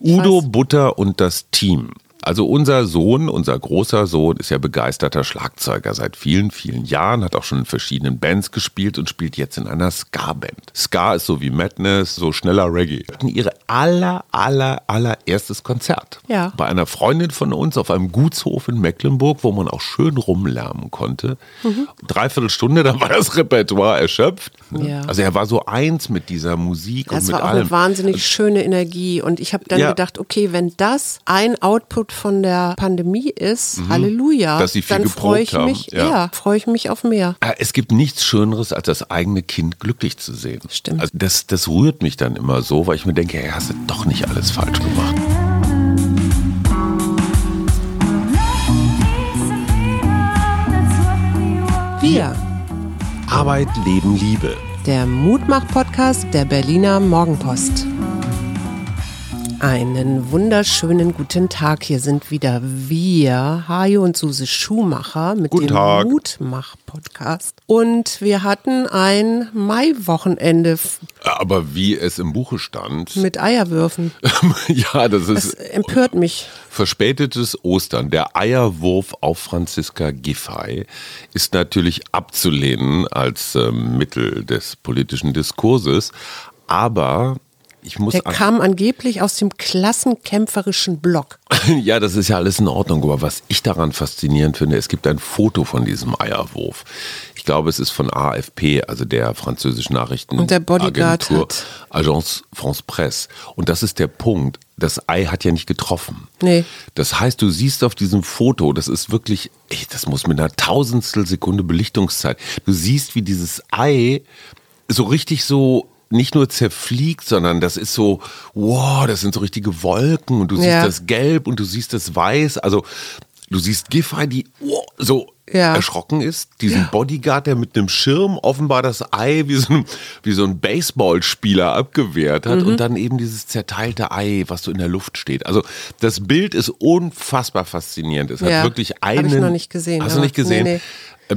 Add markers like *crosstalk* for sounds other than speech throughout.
Udo, Butter und das Team. Also unser Sohn, unser großer Sohn, ist ja begeisterter Schlagzeuger seit vielen, vielen Jahren, hat auch schon in verschiedenen Bands gespielt und spielt jetzt in einer Ska-Band. Ska ist so wie Madness, so schneller Reggae. Hatten ihre aller, aller, allererstes Konzert. Ja. Bei einer Freundin von uns auf einem Gutshof in Mecklenburg, wo man auch schön rumlärmen konnte. Mhm. Dreiviertel Stunde, *laughs* dann war das Repertoire erschöpft. Ja. Also er war so eins mit dieser Musik Das und mit war auch allem. eine wahnsinnig schöne Energie. Und ich habe dann Ja. gedacht, okay, wenn das ein Output von der Pandemie ist, Halleluja, Mhm. Dass sie viel dann freue ich haben, mich, ja. ja, freue ich mich auf mehr. Ah, Es gibt nichts Schöneres, als das eigene Kind glücklich zu sehen. Stimmt. Also das, das rührt mich dann immer so, weil ich mir denke, hey, hast du doch nicht alles falsch gemacht. Wir, Arbeit, Leben, Liebe. der Mutmach-Podcast der Berliner Morgenpost. Einen wunderschönen guten Tag. Hier sind wieder wir, Hajo und Suse Schumacher mit Guten dem Tag. Mutmach-Podcast. Und wir hatten ein Maiwochenende Aber wie es im Buche stand, *laughs* mit Eierwürfen. ja, das ist empört mich. verspätetes Ostern. Der Eierwurf auf Franziska Giffey ist natürlich abzulehnen als ähm, Mittel des politischen Diskurses. Aber ich muss Der an- kam angeblich aus dem klassenkämpferischen Block. *laughs* Ja, das ist ja alles in Ordnung, aber was ich daran faszinierend finde, es gibt ein Foto von diesem Eierwurf. Ich glaube, es ist von AFP, also der französischen Nachrichten. Und der Bodyguard hat- Agence France Presse. Und das ist der Punkt. Das Ei hat ja nicht getroffen. Nee. Das heißt, du siehst auf diesem Foto, das ist wirklich, ey, das muss mit einer Tausendstel Sekunde Belichtungszeit. Du siehst, wie dieses Ei so richtig so nicht nur zerfliegt, sondern das ist so, wow, das sind so richtige Wolken und du siehst Ja. das Gelb und du siehst das Weiß. Also du siehst Giffey, die wow, so Ja. erschrocken ist, diesen Bodyguard, der mit einem Schirm offenbar das Ei wie so ein, wie so ein Baseballspieler abgewehrt hat Mhm. und dann eben dieses zerteilte Ei, was so in der Luft steht. Also das Bild ist unfassbar faszinierend. Es Ja, hat wirklich hab ich einen. noch nicht gesehen, Hast du nicht gesehen? nee, Äh,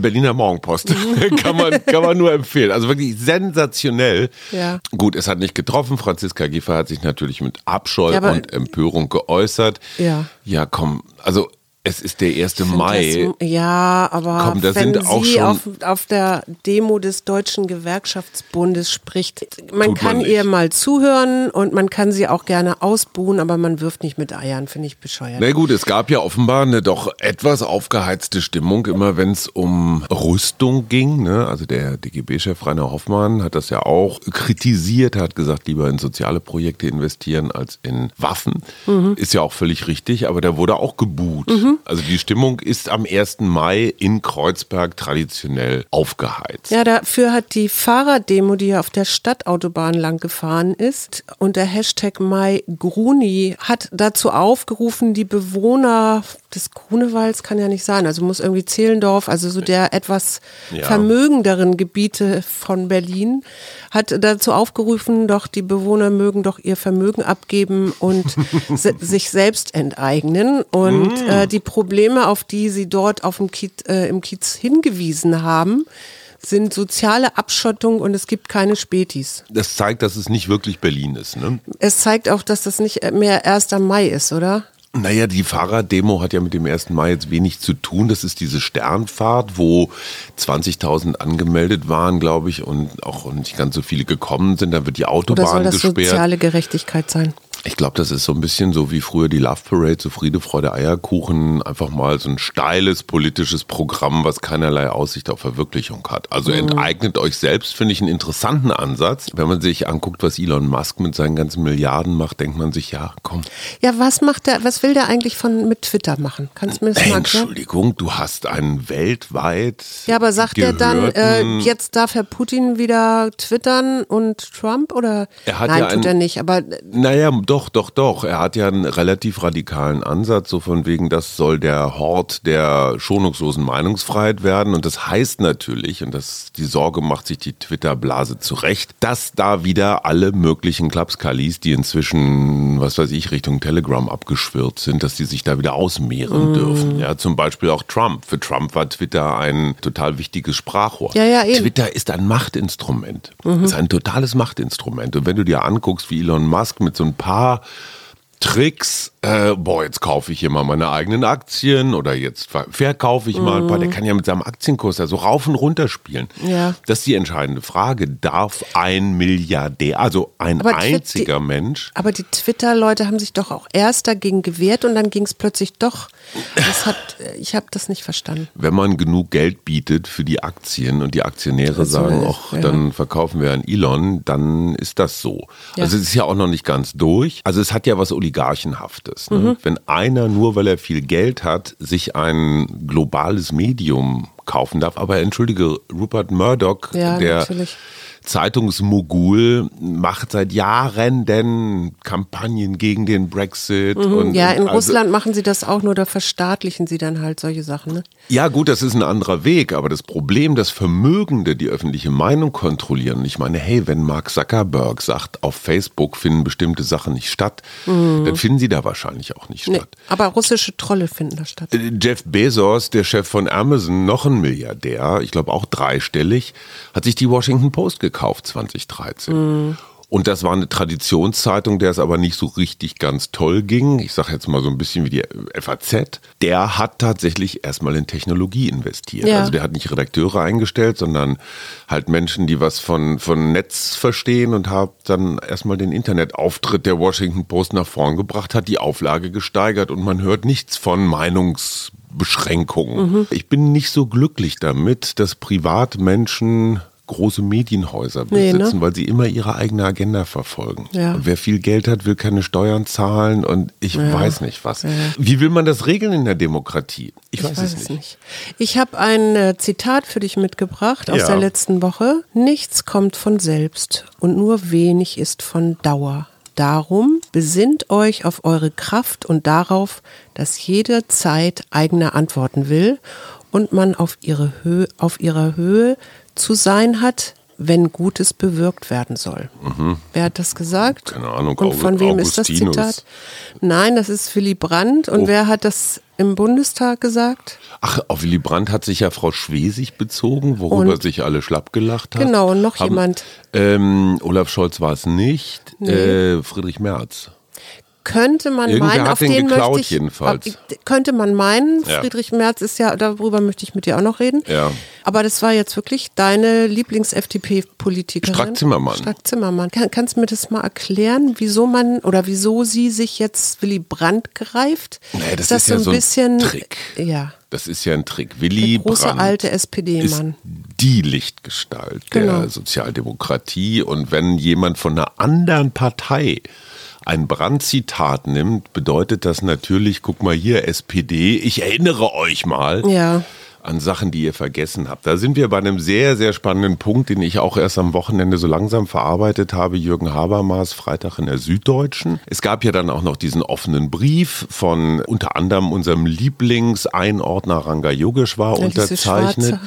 Berliner Morgenpost. *laughs* kann, man, kann man nur empfehlen. Also wirklich sensationell. Ja. Gut, es hat nicht getroffen. Franziska Giffey hat sich natürlich mit Abscheu Ja, und Empörung geäußert. Ja. Ja, komm, also es ist der 1. Ich find Mai. Das, ja, aber Komm, da wenn sind auch sie schon- auf, auf der Demo des Deutschen Gewerkschaftsbundes spricht, man man kann nicht. ihr mal zuhören und man kann sie auch gerne ausbuhen, aber man wirft nicht mit Eiern, finde ich bescheuert. Na gut, es gab ja offenbar eine doch etwas aufgeheizte Stimmung, immer wenn es um Rüstung ging. Ne? Also der DGB-Chef Rainer Hoffmann hat das ja auch kritisiert, hat gesagt, lieber in soziale Projekte investieren als in Waffen. Ist ja auch völlig richtig, aber der wurde auch gebuht. Also die Stimmung ist am 1. Mai in Kreuzberg traditionell aufgeheizt. Ja, dafür hat die Fahrraddemo, die ja auf der Stadtautobahn lang gefahren ist, unter Hashtag MyGruni, hat dazu aufgerufen, die Bewohner des Grunewalds kann ja nicht sein, also muss irgendwie Zehlendorf, also so der etwas Ja. vermögenderen Gebiete von Berlin, hat dazu aufgerufen, doch die Bewohner mögen doch ihr Vermögen abgeben und *laughs* se sich selbst enteignen. Und äh, die Probleme, auf die sie dort auf dem Kiez, äh, im Kiez hingewiesen haben, sind soziale Abschottung und es gibt keine Spätis. Das zeigt, dass es nicht wirklich Berlin ist. Ne? Es zeigt auch, dass das nicht mehr 1. Mai ist, oder? Naja, die Fahrraddemo hat ja mit dem 1. Mai jetzt wenig zu tun. Das ist diese Sternfahrt, wo 20.000 angemeldet waren, glaube ich, und auch nicht ganz so viele gekommen sind. Da wird die Oder Autobahn soll das gesperrt. soziale Gerechtigkeit sein? Ich glaube, das ist so ein bisschen so wie früher die Love Parade, so Friede, Freude, Eierkuchen. Einfach mal so ein steiles politisches Programm, was keinerlei Aussicht auf Verwirklichung hat. Also Mhm. enteignet euch selbst, finde ich einen interessanten Ansatz. Wenn man sich anguckt, was Elon Musk mit seinen ganzen Milliarden macht, denkt man sich, ja, komm, Ja, was macht der, was will der eigentlich von mit Twitter machen? Kannst du mir das mal? Entschuldigung, du hast einen weltweit. Ja, aber sagt er dann, äh, jetzt darf Herr Putin wieder twittern und Trump oder? Er hat Nein, ja tut ein- er nicht, aber äh, Naja, doch, doch, doch. Er hat ja einen relativ radikalen Ansatz, so von wegen, das soll der Hort der schonungslosen Meinungsfreiheit werden. Und das heißt natürlich, und das die Sorge macht sich die Twitter-Blase zurecht, dass da wieder alle möglichen Klapskalis, die inzwischen, was weiß ich, Richtung Telegram abgeschwirrt sind, dass die sich da wieder ausmehren Mm. dürfen. Ja, zum Beispiel auch Trump. Für Trump war Twitter ein total wichtiges Sprachrohr. Ja, ja, eben. Twitter ist ein Machtinstrument. Mhm. Ist ein totales Machtinstrument. Und wenn du dir anguckst, wie Elon Musk mit so ein paar Tricks, äh, boah, jetzt kaufe ich hier mal meine eigenen Aktien oder jetzt ver verkaufe ich mal ein paar. Der kann ja mit seinem Aktienkurs ja so rauf und runter spielen. Ja. Das ist die entscheidende Frage. Darf ein Milliardär, also ein Aber einziger die- Mensch, Aber die Twitter-Leute haben sich doch auch erst dagegen gewehrt und dann ging es plötzlich doch. Hat, ich habe das nicht verstanden. wenn man genug Geld bietet für die Aktien und die Aktionäre sagen, ach, ja. dann verkaufen wir an Elon, dann ist das so. Ja. Also es ist ja auch noch nicht ganz durch. Also es hat ja was Oligarchenhaftes. Ne? Mhm. Wenn einer nur, weil er viel Geld hat, sich ein globales Medium kaufen darf. Aber entschuldige, Rupert Murdoch, Ja, der natürlich. Zeitungsmogul, macht seit Jahren denn Kampagnen gegen den Brexit. Und, Mhm. Ja, in und also- Russland machen sie das auch nur, da verstaatlichen sie dann halt solche Sachen. Ne? Ja, gut, das ist ein anderer Weg, aber das Problem, dass Vermögende die öffentliche Meinung kontrollieren. Ich meine, hey, wenn Mark Zuckerberg sagt, auf Facebook finden bestimmte Sachen nicht statt, dann finden sie da wahrscheinlich auch nicht Mhm. Nee, statt. aber russische Trolle finden da statt. Äh, Jeff Bezos, der Chef von Amazon, noch ein Milliardär, ich glaube auch dreistellig, hat sich die Washington Post gekauft 2013. Und das war eine Traditionszeitung, der es aber nicht so richtig ganz toll ging. Ich sage jetzt mal so ein bisschen wie die FAZ. Der hat tatsächlich erstmal in Technologie investiert. Ja. Also der hat nicht Redakteure eingestellt, sondern halt Menschen, die was von, von Netz verstehen und hat dann erstmal den Internetauftritt der Washington Post nach vorn gebracht, hat die Auflage gesteigert und man hört nichts von Meinungsbeschränkungen. Mhm. Ich bin nicht so glücklich damit, dass Privatmenschen große Medienhäuser Nee, ne? besitzen, weil sie immer ihre eigene Agenda verfolgen. Ja. Wer viel Geld hat, will keine Steuern zahlen und ich weiß nicht was. Wie will man das regeln in der Demokratie? Ich, weiß, es nicht. Ich habe ein äh, Zitat für dich mitgebracht aus Ja. der letzten Woche. Nichts kommt von selbst und nur wenig ist von Dauer. Darum besinnt euch auf eure Kraft und darauf, dass jede Zeit eigene Antworten will und man auf, ihre Höhe, auf ihrer Höhe zu sein hat, wenn Gutes bewirkt werden soll. Wer hat das gesagt? Mhm. Keine Ahnung, Und von wem ist das Augustinus. Zitat? Nein, das ist Willy Brandt. Und Oh. wer hat das im Bundestag gesagt? Ach, auf Willy Brandt hat sich ja Frau Schwesig bezogen, worüber Und- sich alle schlapp gelacht hat. Genau, und noch Haben- jemand. Ähm, Olaf Scholz war es nicht. Äh, Friedrich Merz. Könnte man Irgendwer meinen, auf den den geklaut möchte ich, jedenfalls. ab- könnte man meinen, Ja. Friedrich Merz ist ja, darüber möchte ich mit dir auch noch reden. Ja. Aber das war jetzt wirklich deine Lieblings-FDP-Politikerin. Strack-Zimmermann. Strack-Zimmermann. Kann, kannst du mir das mal erklären, wieso man oder wieso sie sich jetzt Willy Brandt greift? Nee, das ist ja so ein Trick. Ja. Das ist ja ein Trick. Willy Der große Brandt alte ist SPD-Mann. die Lichtgestalt Genau. der Sozialdemokratie. Und wenn jemand von einer anderen Partei ein Brandt-Zitat nimmt, bedeutet das natürlich, guck mal hier, SPD, ich erinnere euch mal. Ja. An Sachen, die ihr vergessen habt. Da sind wir bei einem sehr, sehr spannenden Punkt, den ich auch erst am Wochenende so langsam verarbeitet habe. Jürgen Habermas, Freitag in der Süddeutschen. Es gab ja dann auch noch diesen offenen Brief von unter anderem unserem Lieblingseinordner Ranga Yogeshwar Alice unterzeichnet. Schwarzer.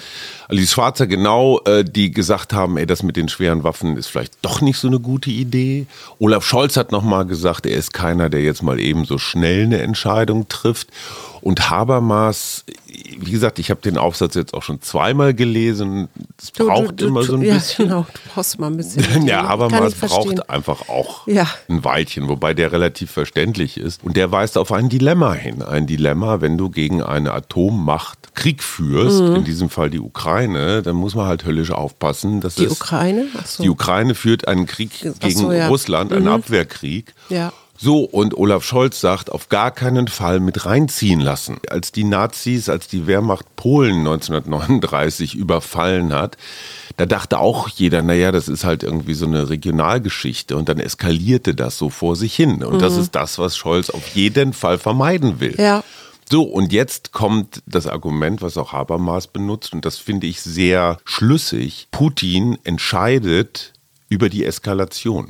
Alice Schwarzer, genau, äh, die gesagt haben, ey, das mit den schweren Waffen ist vielleicht doch nicht so eine gute Idee. Olaf Scholz hat nochmal gesagt, er ist keiner, der jetzt mal eben so schnell eine Entscheidung trifft. Und Habermas, wie gesagt, ich habe den Aufsatz jetzt auch schon zweimal gelesen. Es braucht du- du- immer so ein ja, bisschen. Genau, du brauchst mal ein bisschen. *laughs* Ja, Habermas braucht einfach auch Ja. ein Weilchen, wobei der relativ verständlich ist. Und der weist auf ein Dilemma hin. Ein Dilemma, wenn du gegen eine Atommacht Krieg führst, Mhm. in diesem Fall die Ukraine, dann muss man halt höllisch aufpassen. Dass Die es, Ukraine? Ach so. Die Ukraine führt einen Krieg gegen so, ja. Russland, einen Abwehrkrieg. Ja. So, und Olaf Scholz sagt, auf gar keinen Fall mit reinziehen lassen. Als die Nazis, als die Wehrmacht Polen 1939 überfallen hat, da dachte auch jeder, naja, das ist halt irgendwie so eine Regionalgeschichte und dann eskalierte das so vor sich hin. Und das ist das, was Scholz auf jeden Fall vermeiden will. Ja. So, und jetzt kommt das Argument, was auch Habermas benutzt, und das finde ich sehr schlüssig. Putin entscheidet über die Eskalation.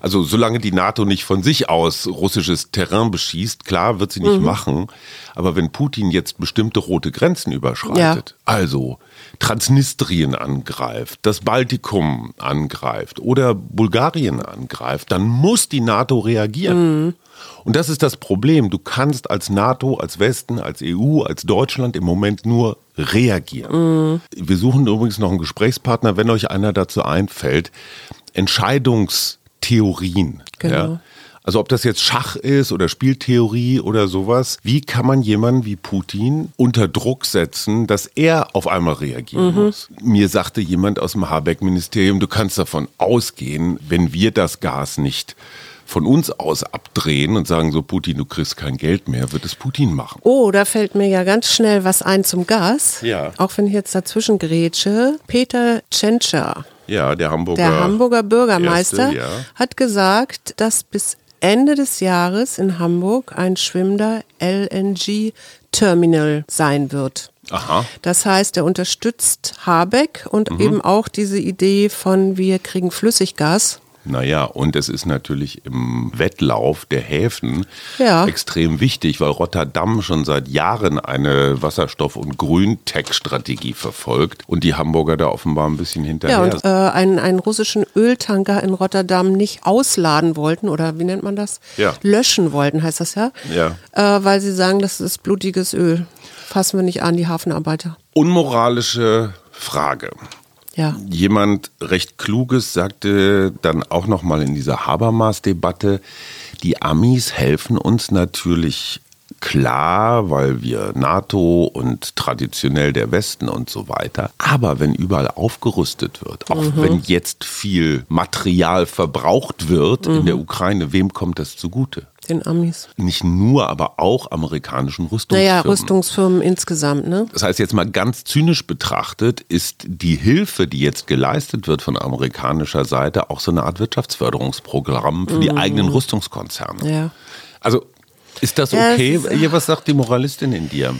Also solange die NATO nicht von sich aus russisches Terrain beschießt, klar wird sie nicht machen, aber wenn Putin jetzt bestimmte rote Grenzen überschreitet, also Transnistrien angreift, das Baltikum angreift oder Bulgarien angreift, dann muss die NATO reagieren. Und das ist das Problem. Du kannst als NATO, als Westen, als EU, als Deutschland im Moment nur reagieren. Wir suchen übrigens noch einen Gesprächspartner, wenn euch einer dazu einfällt. Entscheidungstheorien. Genau. Ja? Also ob das jetzt Schach ist oder Spieltheorie oder sowas, wie kann man jemanden wie Putin unter Druck setzen, dass er auf einmal reagieren mhm. muss? Mir sagte jemand aus dem Habeck-Ministerium, du kannst davon ausgehen, wenn wir das Gas nicht von uns aus abdrehen und sagen so, Putin, du kriegst kein Geld mehr, wird es Putin machen. Oh, da fällt mir ja ganz schnell was ein zum Gas. Ja. Auch wenn ich jetzt dazwischen grätsche. Peter Tschentscher. Ja, der Hamburger. Der Hamburger Bürgermeister Erste, ja. hat gesagt, dass bis Ende des Jahres in Hamburg ein schwimmender LNG-Terminal sein wird. Aha. Das heißt, er unterstützt Habeck und Mhm. eben auch diese Idee von wir kriegen Flüssiggas. Naja, und es ist natürlich im Wettlauf der Häfen Ja. extrem wichtig, weil Rotterdam schon seit Jahren eine Wasserstoff- und Grüntech-Strategie verfolgt und die Hamburger da offenbar ein bisschen hinterher Ja, und äh, einen, einen russischen Öltanker in Rotterdam nicht ausladen wollten oder wie nennt man das? Ja. Löschen wollten, heißt das ja. Ja. Äh, weil sie sagen, das ist blutiges Öl. Fassen wir nicht an, die Hafenarbeiter. Unmoralische Frage. Ja. Jemand recht Kluges sagte dann auch noch mal in dieser Habermas-Debatte, die Amis helfen uns natürlich klar, weil wir NATO und traditionell der Westen und so weiter. Aber wenn überall aufgerüstet wird, auch wenn jetzt viel Material verbraucht wird in der Ukraine, wem kommt das zugute? Den Amis. Nicht nur, aber auch amerikanischen Rüstungsfirmen. Naja, Rüstungsfirmen insgesamt, ne? Das heißt, jetzt mal ganz zynisch betrachtet, ist die Hilfe, die jetzt geleistet wird von amerikanischer Seite, auch so eine Art Wirtschaftsförderungsprogramm für die eigenen Rüstungskonzerne. Ja. Also ist das Ja, okay? ist- Hier, was sagt die Moralistin in dir?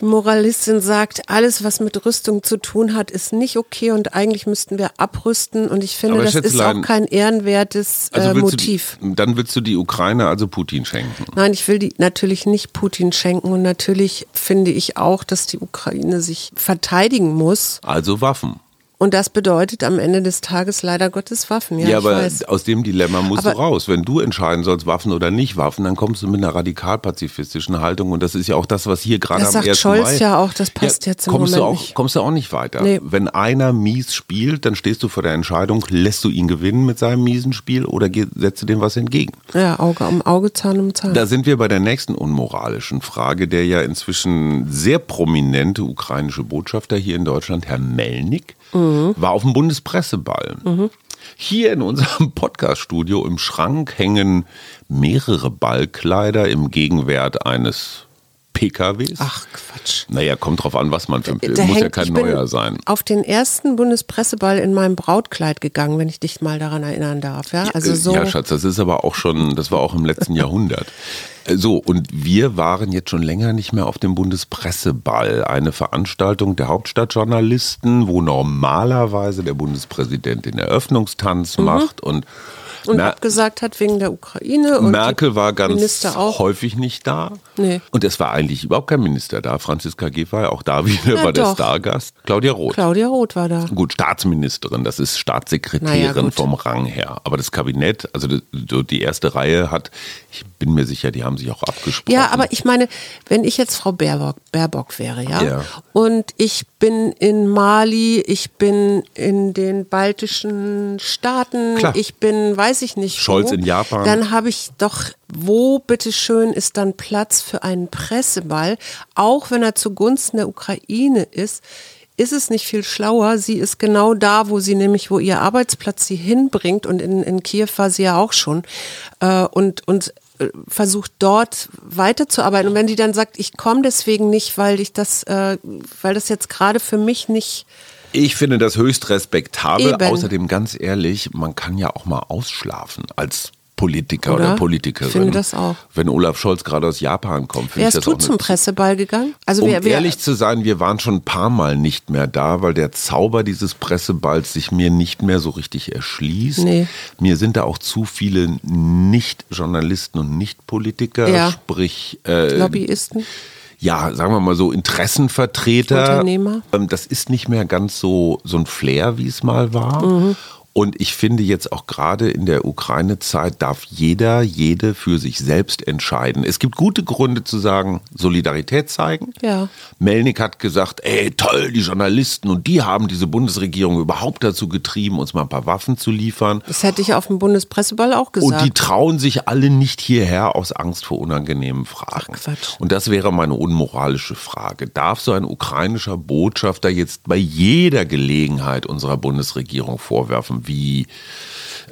Die Moralistin sagt, alles, was mit Rüstung zu tun hat, ist nicht okay und eigentlich müssten wir abrüsten. Und ich finde, Aber das ist auch kein ehrenwertes äh, willst Motiv. Du, dann willst du die Ukraine also Putin schenken. Nein, ich will die natürlich nicht Putin schenken und natürlich finde ich auch, dass die Ukraine sich verteidigen muss. Also Waffen. Und das bedeutet am Ende des Tages leider Gottes Waffen. Ja, Ja, aber weiß. aus dem Dilemma musst Aber- du raus. Wenn du entscheiden sollst, Waffen oder nicht Waffen, dann kommst du mit einer radikal-pazifistischen Haltung. Und das ist ja auch das, was hier gerade Das am sagt 1. Scholz Mai... ja auch, das passt jetzt im kommst Moment du auch, nicht. Kommst du auch nicht weiter. Nee. Wenn einer mies spielt, dann stehst du vor der Entscheidung, lässt du ihn gewinnen mit seinem miesen Spiel oder setzt du dem was entgegen? Ja, Auge um Auge, Zahn um Zahn. Da sind wir bei der nächsten unmoralischen Frage, der ja inzwischen sehr prominente ukrainische Botschafter hier in Deutschland, Herr Melnik, war auf dem Bundespresseball. Hier in unserem *laughs* Podcaststudio im Schrank hängen mehrere Ballkleider im Gegenwert eines PKWs. Ach Quatsch. Naja, kommt drauf an, was man für ein Da Muss ja hängt- kein ich bin neuer sein. Auf den ersten Bundespresseball in meinem Brautkleid gegangen, wenn ich dich mal daran erinnern darf. Ja, also Äh, so. Ja, Schatz, das ist aber auch schon, das war auch im letzten Jahrhundert. *laughs* Äh, So, und wir waren jetzt schon länger nicht mehr auf dem Bundespresseball, eine Veranstaltung der Hauptstadtjournalisten, wo normalerweise der Bundespräsident den Eröffnungstanz Mhm. macht und, und Mer abgesagt hat wegen der Ukraine. Und Merkel war ganz häufig nicht da. Nee. Und es war eigentlich überhaupt kein Minister da. Franziska Giffey war ja auch da wieder, Ja, war der doch. Stargast. Claudia Roth. Claudia Roth war da. Gut, Staatsministerin, das ist Staatssekretärin gut. vom Rang her. Aber das Kabinett, also die, so die erste Reihe hat, ich bin mir sicher, die haben sich auch abgesprochen. Ja, aber ich meine, wenn ich jetzt Frau Baerbock, Baerbock wäre, ja, Ja. und ich bin in Mali, ich bin in den baltischen Staaten, Klar. ich bin, weiß ich nicht, Scholz wo, in Japan. dann habe ich doch, wo bitteschön ist dann Platz für einen Presseball, auch wenn er zugunsten der Ukraine ist. Ist es nicht viel schlauer? Sie ist genau da, wo sie nämlich, wo ihr Arbeitsplatz sie hinbringt und in, in Kiew war sie ja auch schon äh, und und versucht dort weiterzuarbeiten. Und wenn sie dann sagt, ich komme deswegen nicht, weil ich das, äh, weil das jetzt gerade für mich nicht Ich finde das höchst respektabel. Eben. Außerdem ganz ehrlich, man kann ja auch mal ausschlafen als Politiker oder, Oder? Politikerin. Ich finde das auch. Wenn Olaf Scholz gerade aus Japan kommt, finde ich das du auch zum eine Presseball gegangen? Also Um wer, wer, ehrlich zu sein, wir waren schon ein paar Mal nicht mehr da, weil der Zauber dieses Presseballs sich mir nicht mehr so richtig erschließt. Nee. Mir sind da auch zu viele Nicht-Journalisten und Nicht-Politiker, Ja. sprich äh, Lobbyisten? ja, sagen wir mal so Interessenvertreter. Unternehmer. Ähm, Das ist nicht mehr ganz so, so ein Flair, wie es mal war. Und ich finde jetzt auch gerade in der Ukraine-Zeit darf jeder, jede für sich selbst entscheiden. Es gibt gute Gründe zu sagen, Solidarität zeigen. Ja. Melnik hat gesagt, ey, toll, die Journalisten und die haben diese Bundesregierung überhaupt dazu getrieben, uns mal ein paar Waffen zu liefern. Das hätte ich auf dem Bundespresseball auch gesagt. Und die trauen sich alle nicht hierher aus Angst vor unangenehmen Fragen. Ach, Quatsch. Und das wäre meine unmoralische Frage. Darf so ein ukrainischer Botschafter jetzt bei jeder Gelegenheit unserer Bundesregierung vorwerfen, wie,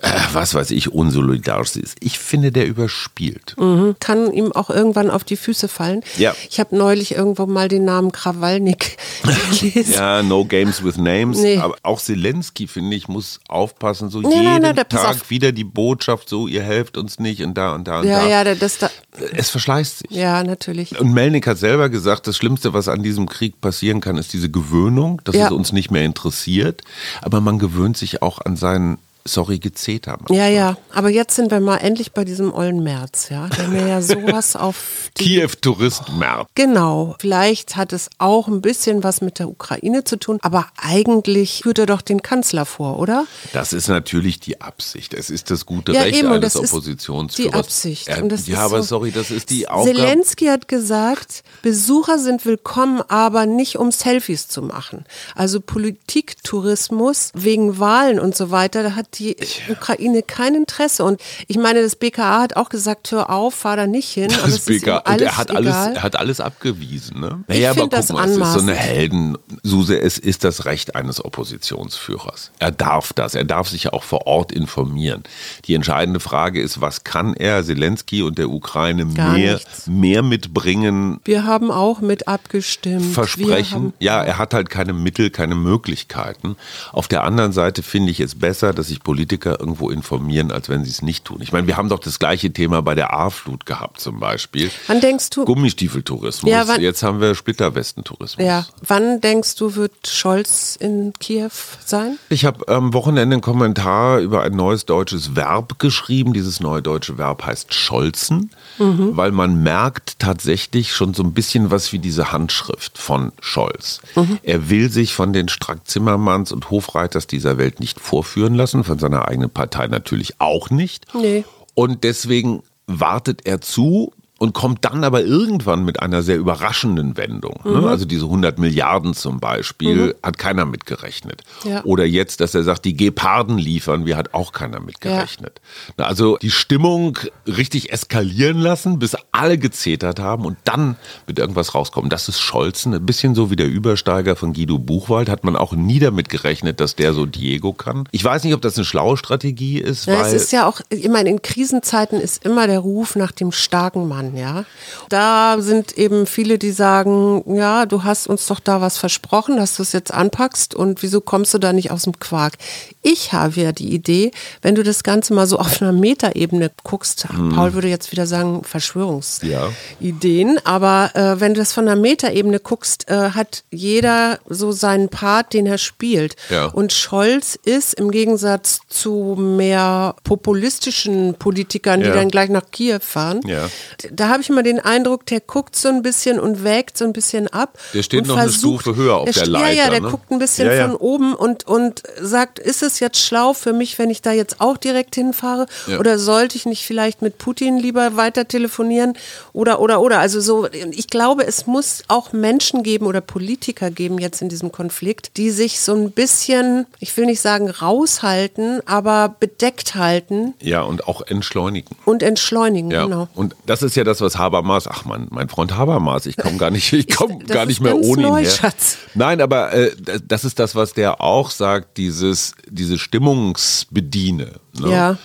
äh, was weiß ich, unsolidarisch ist? Ich finde, der überspielt. Mhm. Kann ihm auch irgendwann auf die Füße fallen. Ja. Ich habe neulich irgendwo mal den Namen Krawalnik *laughs* gelesen. Ja, no games with names. Nee. Aber auch Zelensky, finde ich, muss aufpassen. So Nee, jeden nein, nein, Tag wieder die Botschaft, so, ihr helft uns nicht und da und da und Ja, da. ja, da- das da, Es verschleißt sich. ja, natürlich. Und Melnik hat selber gesagt, das Schlimmste, was an diesem Krieg passieren kann, ist diese Gewöhnung, dass Ja. es uns nicht mehr interessiert. Aber man gewöhnt sich auch an seinen, sorry, Gezeter. manchmal. Ja, ja, aber jetzt sind wir mal endlich bei diesem ollen März, ja, der mir ja sowas *laughs* auf die Kiew-Tourist-März. Genau, vielleicht hat es auch ein bisschen was mit der Ukraine zu tun, aber eigentlich führt er doch den Kanzler vor, oder? Das ist natürlich die Absicht. Es ist das gute Ja, Recht eben, eines Oppositionsführers. die Absicht. Äh, Und das ja, aber so- sorry, das ist die Aufgabe. Zelensky hat gesagt, Besucher sind willkommen, aber nicht um Selfies zu machen. Also Politiktourismus wegen Wahlen und so weiter, da hat die Ukraine kein Interesse. Und ich meine, das BKA hat auch gesagt, hör auf, fahr da nicht hin. *laughs* Das es ist ihm BK, und er hat alles, er hat alles abgewiesen. Ne? Ich Naja, aber guck das mal, es ist so eine anmaßend. Helden. Suse, es ist das Recht eines Oppositionsführers. Er darf das. Er darf sich ja auch vor Ort informieren. Die entscheidende Frage ist, was kann er, Zelensky und der Ukraine Gar mehr, nichts. mehr mitbringen, Wir haben auch mit abgestimmt. Versprechen. Ja, er hat halt keine Mittel, keine Möglichkeiten. Auf der anderen Seite finde ich es besser, dass sich Politiker irgendwo informieren, als wenn sie es nicht tun. Ich meine, wir haben doch das gleiche Thema bei der A-Flut gehabt zum Beispiel. Wann denkst du, Gummistiefeltourismus. Ja, wann- Jetzt haben wir Splitterwestentourismus. ja, wann denkst du, wird Scholz in Kiew sein? Ich habe am Wochenende einen Kommentar über ein neues deutsches Verb geschrieben. Dieses neue deutsche Verb heißt Scholzen, Mhm. weil man merkt tatsächlich schon so ein bisschen was wie diese Handschrift von Scholz. Mhm. Er will sich von den Strack-Zimmermanns und Hofreiters dieser Welt nicht vorführen lassen, von seiner eigenen Partei natürlich auch nicht. Nee. Und deswegen wartet er zu und kommt dann aber irgendwann mit einer sehr überraschenden Wendung. Mhm. Ne? Also diese 100 Milliarden zum Beispiel hat keiner mitgerechnet. Ja. Oder jetzt, dass er sagt, die Geparden liefern, wir hat auch keiner mitgerechnet. Na, Also die Stimmung richtig eskalieren lassen, bis alle gezetert haben und dann mit irgendwas rauskommen. Das ist Scholzen, ein bisschen so wie der Übersteiger von Guido Buchwald, hat man auch nie damit gerechnet, dass der so Diego kann. Ich weiß nicht, ob das eine schlaue Strategie ist, Ja, weil es ist ja auch, ich meine, in Krisenzeiten ist immer der Ruf nach dem starken Mann, ja. Da sind eben viele, die sagen, ja, du hast uns doch da was versprochen, dass du es jetzt anpackst und wieso kommst du da nicht aus dem Quark? Ich habe ja die Idee, wenn du das Ganze mal so auf einer Metaebene guckst, Paul würde jetzt wieder sagen Verschwörungsideen, aber äh, wenn du das von der Metaebene guckst, äh, hat jeder so seinen Part, den er spielt. Ja. Und Scholz ist im Gegensatz zu mehr populistischen Politikern, die Ja. dann gleich nach Kiew fahren, Ja. da habe ich immer den Eindruck, der guckt so ein bisschen und wägt so ein bisschen ab. Der steht noch eine versucht- Stufe höher auf der der Leiter, Ja, ja, der ne? guckt ein bisschen Ja, ja. von oben und, und sagt, ist es jetzt schlau für mich, wenn ich da jetzt auch direkt hinfahre? Ja. Oder sollte ich nicht vielleicht mit Putin lieber weiter telefonieren? Oder, oder, oder. Also so, ich glaube, es muss auch Menschen geben oder Politiker geben jetzt in diesem Konflikt, die sich so ein bisschen, ich will nicht sagen raushalten, aber bedeckt halten ja und auch entschleunigen. und entschleunigen, Ja, genau. und das ist ja das, was Habermas, ach mein, mein Freund Habermas, ich komme gar nicht, ich *laughs* komme gar nicht mehr ohne ihn neu, her. Schatz. Nein, aber äh, das ist das, was der auch sagt, dieses, diese Stimmungsbediene. Ne? Ja.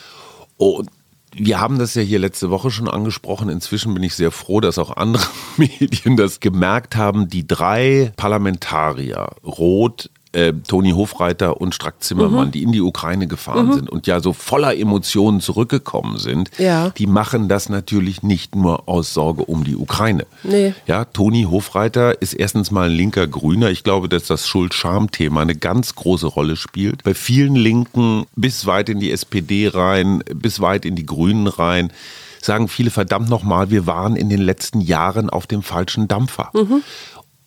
Und wir haben das ja hier letzte Woche schon angesprochen. Inzwischen bin ich sehr froh, dass auch andere *laughs* Medien das gemerkt haben. Die drei Parlamentarier, Roth, äh, Toni Hofreiter und Strack Mhm. Zimmermann, die in die Ukraine gefahren sind und ja so voller Emotionen zurückgekommen sind, Ja. die machen das natürlich nicht nur aus Sorge um die Ukraine. Nee. Ja, Toni Hofreiter ist erstens mal ein linker Grüner. Ich glaube, dass das Schuld-Scham-Thema eine ganz große Rolle spielt. Bei vielen Linken bis weit in die SPD rein, bis weit in die Grünen rein, sagen viele verdammt nochmal, wir waren in den letzten Jahren auf dem falschen Dampfer.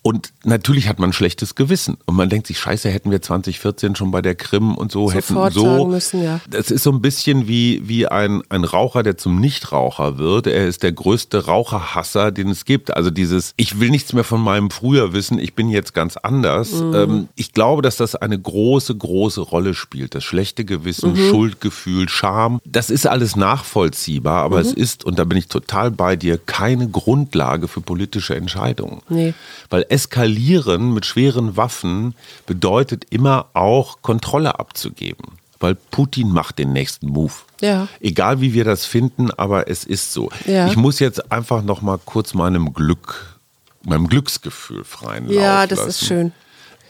Und natürlich hat man ein schlechtes Gewissen. Und man denkt sich, scheiße, hätten wir 2014 schon bei der Krim und so, Sofort hätten so. müssen, ja. Das ist so ein bisschen wie, wie ein, ein Raucher, der zum Nichtraucher wird. Er ist der größte Raucherhasser, den es gibt. Also dieses, ich will nichts mehr von meinem Früher wissen, ich bin jetzt ganz anders. Mhm. Ähm, ich glaube, dass das eine große, große Rolle spielt. Das schlechte Gewissen, Mhm. Schuldgefühl, Scham. Das ist alles nachvollziehbar, aber Mhm. es ist, und da bin ich total bei dir, keine Grundlage für politische Entscheidungen. Nee. Weil eskalieren mit schweren Waffen bedeutet immer auch Kontrolle abzugeben. Weil Putin macht den nächsten Move. Ja. Egal wie wir das finden, aber es ist so. Ja. Ich muss jetzt einfach noch mal kurz meinem Glück, meinem Glücksgefühl freien Ja, das lassen. ist schön.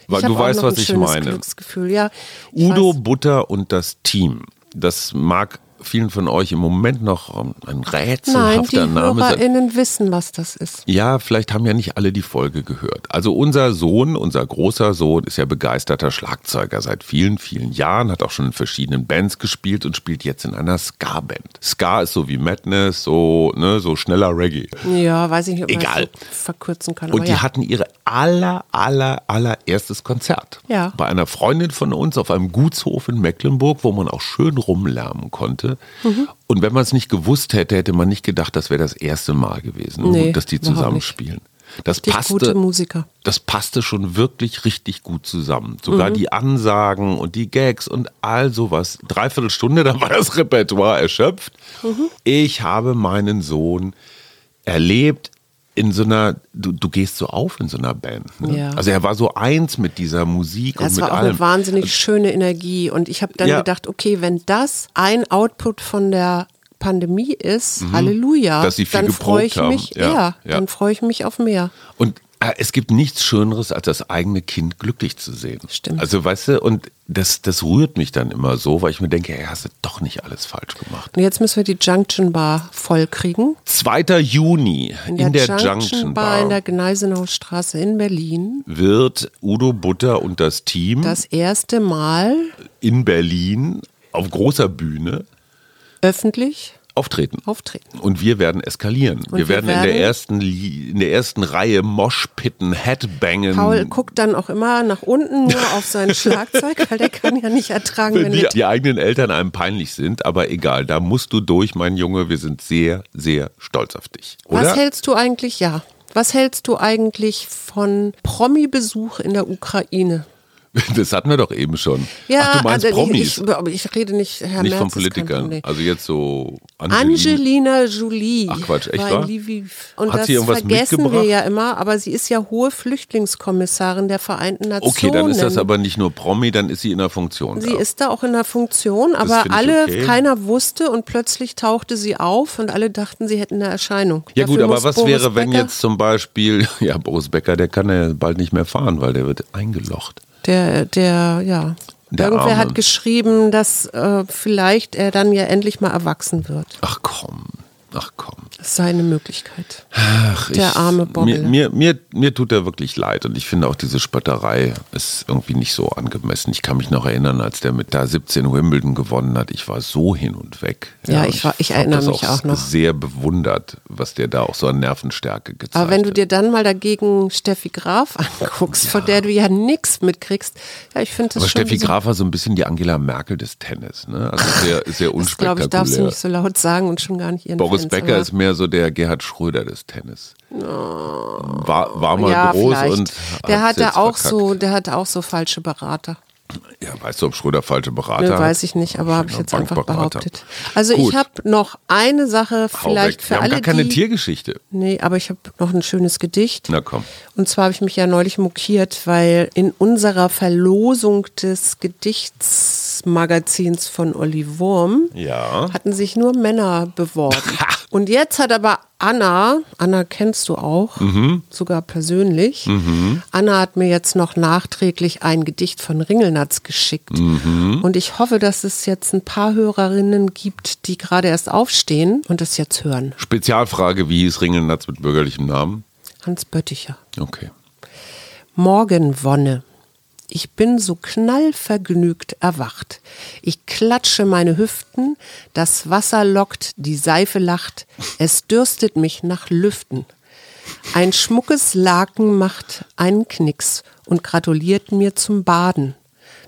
Weil du weißt, was ich meine. Glücksgefühl, ja. Ich Udo weiß. Butter und das Team. Das mag vielen von euch im Moment noch ein Nein, die rätselhafter Name. HörerInnen wissen, was das ist. Ja, vielleicht haben ja nicht alle die Folge gehört. Also unser Sohn, unser großer Sohn, ist ja begeisterter Schlagzeuger seit vielen, vielen Jahren, hat auch schon in verschiedenen Bands gespielt und spielt jetzt in einer Ska-Band. Ska ist so wie Madness, so, ne, so schneller Reggae. Ja, weiß ich nicht, ob man Egal. das so verkürzen kann. Und die ja. hatten ihre aller, aller, allererstes Konzert. Ja. Bei einer Freundin von uns auf einem Gutshof in Mecklenburg, wo man auch schön rumlärmen konnte. Mhm. Und wenn man es nicht gewusst hätte, hätte man nicht gedacht, das wäre das erste Mal gewesen, Nee, dass die zusammenspielen. Das Richtig passte, gute Musiker. das passte schon wirklich richtig gut zusammen. Sogar Mhm. die Ansagen und die Gags und all sowas. Dreiviertel Stunde, *laughs* dann war das Repertoire erschöpft. Mhm. Ich habe meinen Sohn erlebt in so einer, du, du gehst so auf in so einer Band. Ne? Ja. Also er war so eins mit dieser Musik Das und mit war auch allem. eine wahnsinnig schöne Energie. Und ich habe dann Ja. gedacht, okay, wenn das ein Output von der Pandemie ist, Halleluja, Mhm. Viel dann freue ich haben. mich, Ja, ja, dann freue ich mich auf mehr. Und es gibt nichts Schöneres, als das eigene Kind glücklich zu sehen. Stimmt. Also weißt du, und das, das rührt mich dann immer so, weil ich mir denke, ey, hast du doch nicht alles falsch gemacht. Und jetzt müssen wir die Junction Bar voll kriegen. 2. Juni in der, Junction, Junction Bar, in der Gneisenaustraße in Berlin. wird Udo Butter und das Team Das erste Mal in Berlin auf großer Bühne öffentlich auftreten. auftreten. Und wir werden eskalieren. wir, wir werden, in, der werden- ersten, in der ersten Reihe Moshpitten, Headbangen. Paul guckt dann auch immer nach unten nur *laughs* auf sein Schlagzeug, weil der kann ja nicht ertragen, wenn wenn die, die eigenen Eltern einem peinlich sind, aber egal, da musst du durch, mein Junge. Wir sind sehr, sehr stolz auf dich. Oder? Was hältst du eigentlich, ja, was hältst du eigentlich von Promi-Besuch in der Ukraine? *laughs* Das hatten wir doch eben schon. Ja, Ach, du meinst also Promis, Ich, aber ich rede nicht, Herr nicht Merz von Politikern. Also jetzt so Angelina. Angelina Jolie Ach Quatsch, echt war wahr? Und Hat das sie irgendwas vergessen mitgebracht? wir ja immer, aber sie ist ja hohe Flüchtlingskommissarin der Vereinten Nationen. Okay, dann ist das aber nicht nur Promi, dann ist sie in der Funktion. Sie da. ist da auch in der Funktion, aber alle, okay. keiner wusste und plötzlich tauchte sie auf und alle dachten, sie hätten eine Erscheinung. ja gut, Dafür aber muss was Boris wäre, wenn Becker, jetzt zum Beispiel, *laughs* ja, Boris Becker, der kann ja bald nicht mehr fahren, weil der wird eingelocht. Der, der, ja. Der Irgendwer Arme. hat geschrieben, dass äh, vielleicht er dann ja endlich mal erwachsen wird. Ach komm, ach komm. Das sei eine Möglichkeit. Ach, Der arme Bobbel. Mir, mir, mir, mir tut er wirklich leid und ich finde auch diese Spötterei ist irgendwie nicht so angemessen. Ich kann mich noch erinnern, als der mit da 17 Wimbledon gewonnen hat. Ich war so hin und weg. Ja, ich war- ich erinnere mich auch noch. sehr bewundert, was der da auch so an Nervenstärke gezeigt hat. Aber wenn du dir dann mal dagegen Steffi Graf anguckst, von der du ja nichts mitkriegst, ja, ich finde das aber schon Steffi so, Graf war so ein bisschen die Angela Merkel des Tennis. Ne? Also sehr, sehr *laughs* das glaube unspektakulär. ich, darfst du nicht so laut sagen und schon gar nicht ihren Boris Fans, Becker ist mehr so der Gerhard Schröder des Tennis. War, war mal ja, groß vielleicht. und der hat's hat da jetzt auch verkackt. so, der hat auch so falsche Berater. Ja, weißt du, ob Schröder falsche Berater hat? weiß ich nicht, aber habe ich jetzt einfach behauptet. Also Gut. ich habe noch eine Sache vielleicht für Wir haben alle, gar keine die, Tiergeschichte. Nee, aber ich habe noch ein schönes Gedicht. Na komm. Und zwar habe ich mich ja neulich mokiert, weil in unserer Verlosung des Gedichtsmagazins von Olli Wurm Ja. hatten sich nur Männer beworben. *laughs* Und jetzt hat aber Anna, Anna kennst du auch, Mhm. sogar persönlich, Anna hat mir jetzt noch nachträglich ein Gedicht von Ringelnatz geschickt. Mhm. Und ich hoffe, dass es jetzt ein paar Hörerinnen gibt, die gerade erst aufstehen und das jetzt hören. Spezialfrage, wie hieß Ringelnatz mit bürgerlichem Namen? Hans Bötticher. Okay. Morgenwonne. Ich bin so knallvergnügt erwacht. Ich klatsche meine Hüften, das Wasser lockt, die Seife lacht, es dürstet mich nach Lüften. Ein schmuckes Laken macht einen Knicks und gratuliert mir zum Baden.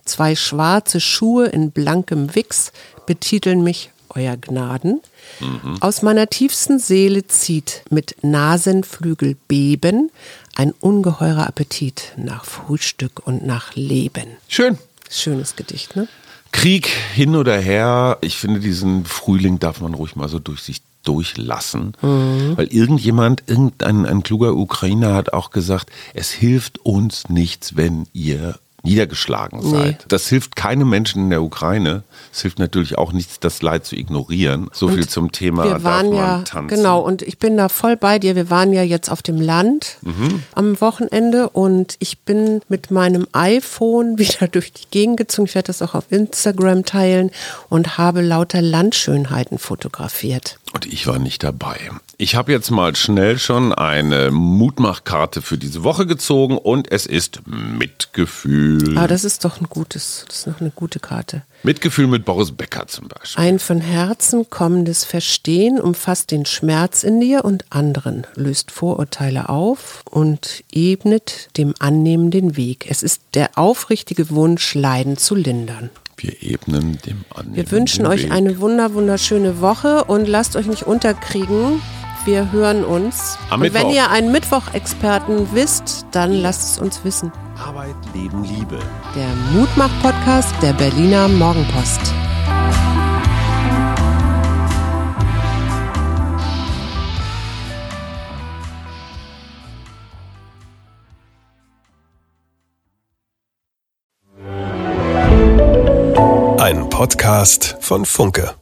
Zwei schwarze Schuhe in blankem Wichs betiteln mich Euer Gnaden. Mhm. Aus meiner tiefsten Seele zieht mit Nasenflügel beben ein ungeheurer Appetit nach Frühstück und nach Leben. Schön. Schönes Gedicht, ne? Krieg hin oder her, ich finde, diesen Frühling darf man ruhig mal so durch sich durchlassen. Mhm. Weil irgendjemand, irgendein ein kluger Ukrainer hat auch gesagt, es hilft uns nichts, wenn ihr niedergeschlagen seid. Nee. Das hilft keinem Menschen in der Ukraine. Es hilft natürlich auch nichts, das Leid zu ignorieren. So und viel zum Thema wir waren ja, tanzen. Genau, und ich bin da voll bei dir. Wir waren ja jetzt auf dem Land mhm. am Wochenende und ich bin mit meinem iPhone *laughs* wieder durch die Gegend gezogen. Ich werde das auch auf Instagram teilen und habe lauter Landschönheiten fotografiert. Und ich war nicht dabei. Ich habe jetzt mal schnell schon eine Mutmachkarte für diese Woche gezogen und es ist Mitgefühl. Ah, das ist doch ein gutes, das ist noch eine gute Karte. Mitgefühl mit Boris Becker zum Beispiel. Ein von Herzen kommendes Verstehen umfasst den Schmerz in dir und anderen, löst Vorurteile auf und ebnet dem Annehmen den Weg. Es ist der aufrichtige Wunsch, Leiden zu lindern. Wir ebnen dem an. Wir wünschen euch eine wunder wunderschöne Woche und lasst euch nicht unterkriegen. Wir hören uns. Am und wenn ihr einen Mittwoch-Experten wisst, dann lasst es uns wissen. Arbeit, Leben, Liebe. Der Mutmach-Podcast der Berliner Morgenpost. Ein Podcast von Funke.